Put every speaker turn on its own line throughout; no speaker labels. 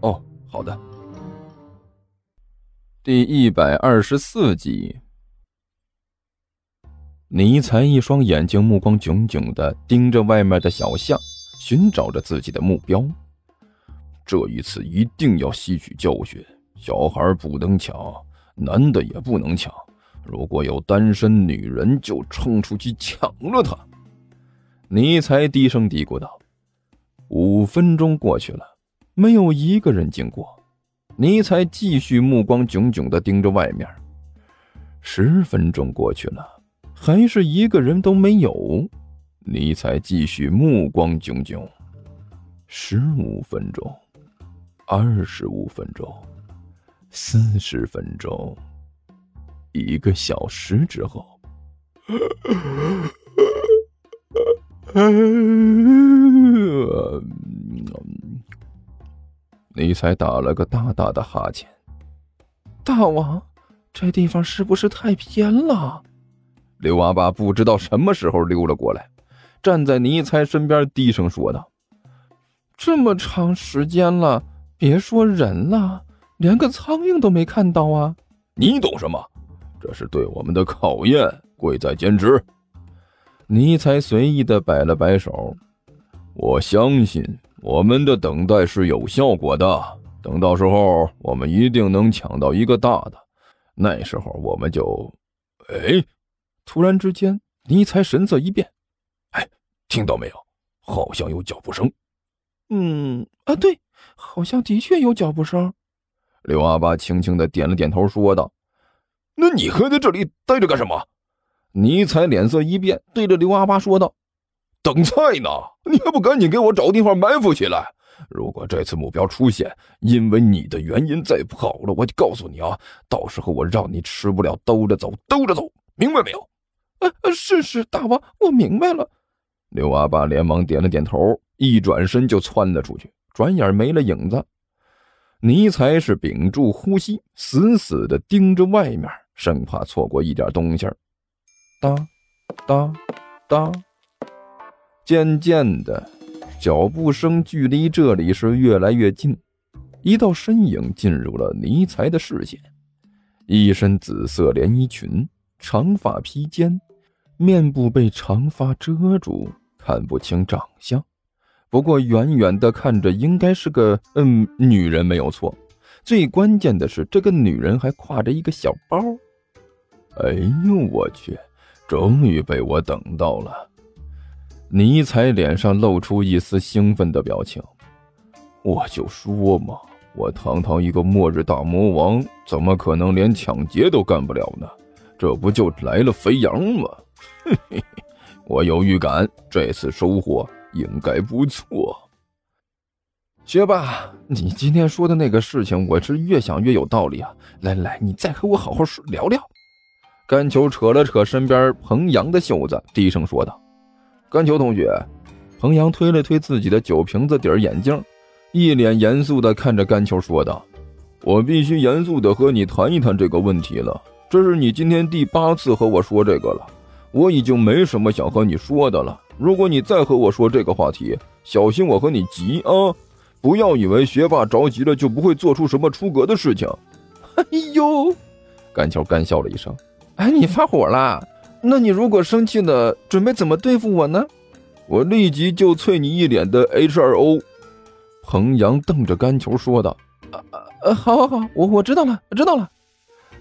哦，好的。第一百二十四集，尼才一双眼睛目光炯炯的盯着外面的小巷，寻找着自己的目标。这一次一定要吸取教训，小孩不能抢，男的也不能抢。如果有单身女人，就冲出去抢了她。尼才低声嘀咕道。五分钟过去了，没有一个人经过。尼才继续目光炯炯的盯着外面。十分钟过去了，还是一个人都没有。尼才继续目光炯炯。十五分钟，二十五分钟，四十分钟，一个小时之后。尼才打了个大大的哈欠。大王，这地方是不是太偏了？刘阿爸不知道什么时候溜了过来，站在尼才身边，低声说道：“这么长时间了，别说人了，连个苍蝇都没看到啊！
你懂什么？这是对我们的考验，贵在坚持。”
尼才随意的摆了摆手：“
我相信。”我们的等待是有效果的，等到时候我们一定能抢到一个大的，那时候我们就……哎！
突然之间，尼才神色一变，
哎，听到没有？好像有脚步声。
嗯，啊，对，好像的确有脚步声。
刘阿八轻轻的点了点头，说道：“那你还在这里待着干什么？”
尼才脸色一变，对着刘阿八说道。
等菜呢？你还不赶紧给我找地方埋伏起来！如果这次目标出现，因为你的原因再跑了，我就告诉你啊，到时候我让你吃不了兜着走，兜着走，明白没有？
啊，是是，大王，我明白了。
刘阿爸连忙点了点头，一转身就窜了出去，转眼没了影子。尼才是屏住呼吸，死死的盯着外面，生怕错过一点东西。
哒，哒，哒。渐渐的，脚步声距离这里是越来越近。一道身影进入了尼才的视线，一身紫色连衣裙，长发披肩，面部被长发遮住，看不清长相。不过远远的看着，应该是个嗯女人没有错。最关键的是，这个女人还挎着一个小包。
哎呦我去！终于被我等到了。
尼采脸上露出一丝兴奋的表情，
我就说嘛，我堂堂一个末日大魔王，怎么可能连抢劫都干不了呢？这不就来了肥羊吗？嘿嘿嘿，我有预感，这次收获应该不错。
学霸，你今天说的那个事情，我是越想越有道理啊！来来，你再和我好好说聊聊。甘球扯了扯身边彭阳的袖子，低声说道。
甘球同学，
彭阳推了推自己的酒瓶子底儿眼镜，一脸严肃地看着甘球说道：“
我必须严肃地和你谈一谈这个问题了。这是你今天第八次和我说这个了，我已经没什么想和你说的了。如果你再和我说这个话题，小心我和你急啊！不要以为学霸着急了就不会做出什么出格的事情。”
哎呦，甘球干笑了一声：“哎，你发火了？”那你如果生气了，准备怎么对付我呢？
我立即就啐你一脸的 H2O。
彭阳瞪着甘球说道：“啊啊，好，好，好，我我知道了，知道了。”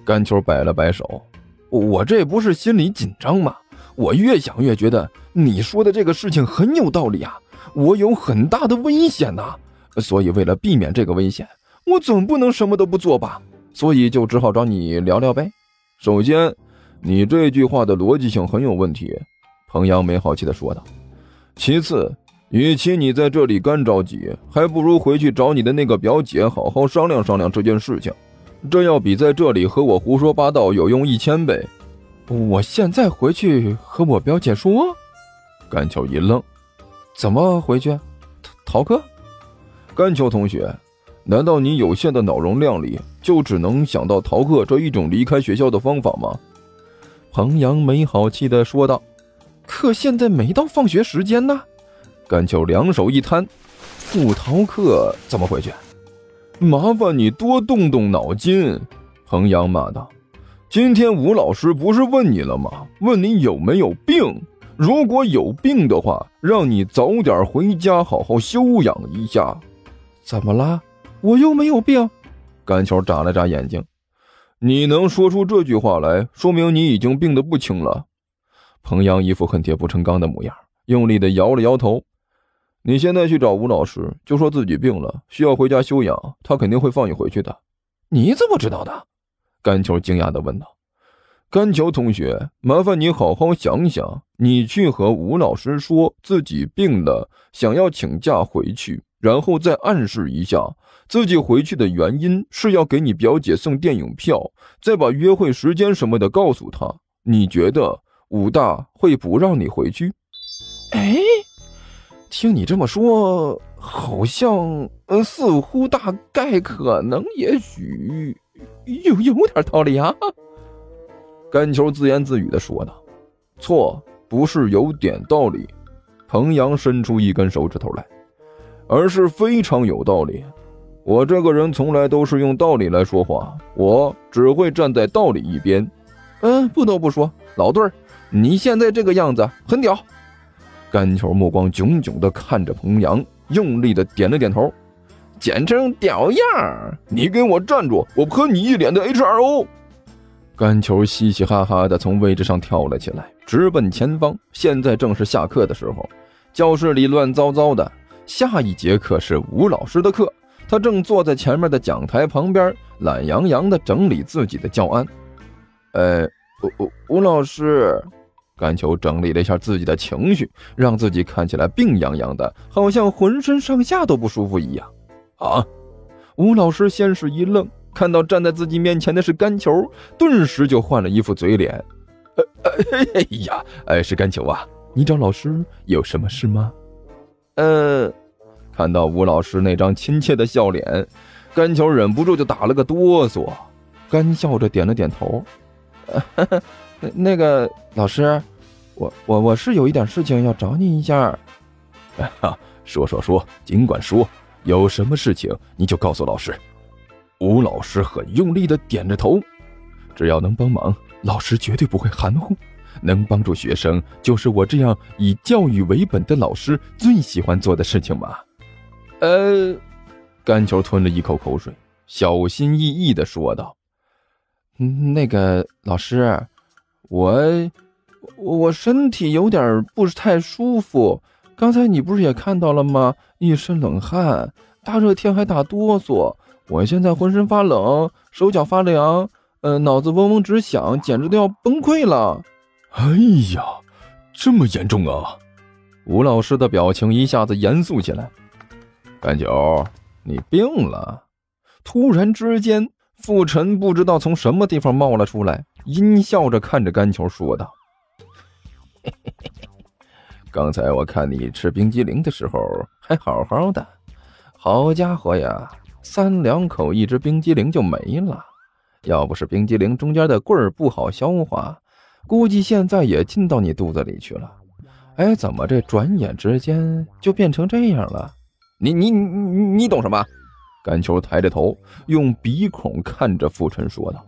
甘球摆了摆手：“我这不是心里紧张吗？我越想越觉得你说的这个事情很有道理啊！我有很大的危险呐，所以为了避免这个危险，我总不能什么都不做吧？所以就只好找你聊聊呗。
首先。”你这句话的逻辑性很有问题，彭阳没好气的说道。其次，与其你在这里干着急，还不如回去找你的那个表姐好好商量商量这件事情，这要比在这里和我胡说八道有用一千倍。
我现在回去和我表姐说。
甘秋一愣，
怎么回去？逃课？
甘秋同学，难道你有限的脑容量里就只能想到逃课这一种离开学校的方法吗？
彭阳没好气地说道。可现在没到放学时间呢。
甘秋两手一摊，
不逃课怎么回去？
麻烦你多动动脑筋。彭阳骂道：“今天吴老师不是问你了吗？问你有没有病？如果有病的话，让你早点回家好好休养一下。
怎么了？我又没有病。”
甘秋眨了眨眼睛：“你能说出这句话来，说明你已经病得不轻了。”
彭阳一副恨铁不成钢的模样，
用力的摇了摇头。你现在去找吴老师，就说自己病了，需要回家休养，他肯定会放你回去的。
你怎么知道的？
甘球惊讶的问道。甘球同学，麻烦你好好想想，你去和吴老师说自己病了，想要请假回去，然后再暗示一下自己回去的原因是要给你表姐送电影票，再把约会时间什么的告诉她。你觉得武大会不让你回去？
哎。听你这么说，好像嗯，似乎大概可能也许有有点道理啊。
甘秋自言自语的说道：“错，不是有点道理。”彭阳伸出一根手指头来，而是非常有道理。我这个人从来都是用道理来说话，我只会站在道理一边。
嗯，不得不说，老对儿，你现在这个样子很屌。
甘球目光炯炯地看着彭阳，用力地点了点头，
简称屌样儿。
你给我站住！我泼你一脸的 H R O。甘球嘻嘻哈哈地从位置上跳了起来，直奔前方。现在正是下课的时候，教室里乱糟糟的。下一节课是吴老师的课，他正坐在前面的讲台旁边，懒洋洋地整理自己的教案。
呃，吴吴吴老师。
甘球整理了一下自己的情绪，让自己看起来病怏怏的，好像浑身上下都不舒服一样。啊！吴老师先是一愣，看到站在自己面前的是甘球，顿时就换了一副嘴脸。呃，哎呀，哎，是甘球啊！你找老师有什么事吗？
呃，
看到吴老师那张亲切的笑脸，甘球忍不住就打了个哆嗦，
干笑着点了点头。那个老师，我我我是有一点事情要找你一下。
哈，说说说，尽管说，有什么事情你就告诉老师。吴老师很用力的点着头，只要能帮忙，老师绝对不会含糊。能帮助学生，就是我这样以教育为本的老师最喜欢做的事情嘛。
呃，
甘球吞了一口口水，小心翼翼的说道：“
那个老师。”我，我身体有点不是太舒服。刚才你不是也看到了吗？一身冷汗，大热天还打哆嗦。我现在浑身发冷，手脚发凉，呃，脑子嗡嗡直响，简直都要崩溃了。
哎呀，这么严重啊！吴老师的表情一下子严肃起来。甘九，你病了？突然之间，傅晨不知道从什么地方冒了出来。阴笑着看着甘球说道：“ 刚才我看你吃冰激凌的时候还好好的，好家伙呀，三两口一只冰激凌就没了。要不是冰激凌中间的棍儿不好消化，估计现在也进到你肚子里去了。哎，怎么这转眼之间就变成这样了？
你你你你懂什么？”
甘球抬着头，用鼻孔看着傅晨说道。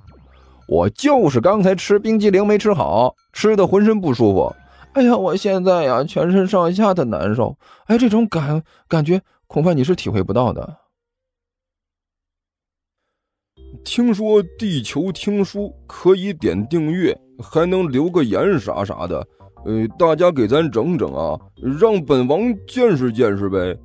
我就是刚才吃冰激凌没吃好，吃的浑身不舒服。
哎呀，我现在呀，全身上下的难受。哎，这种感感觉，恐怕你是体会不到的。
听说地球听书可以点订阅，还能留个言啥啥的。呃，大家给咱整整啊，让本王见识见识呗。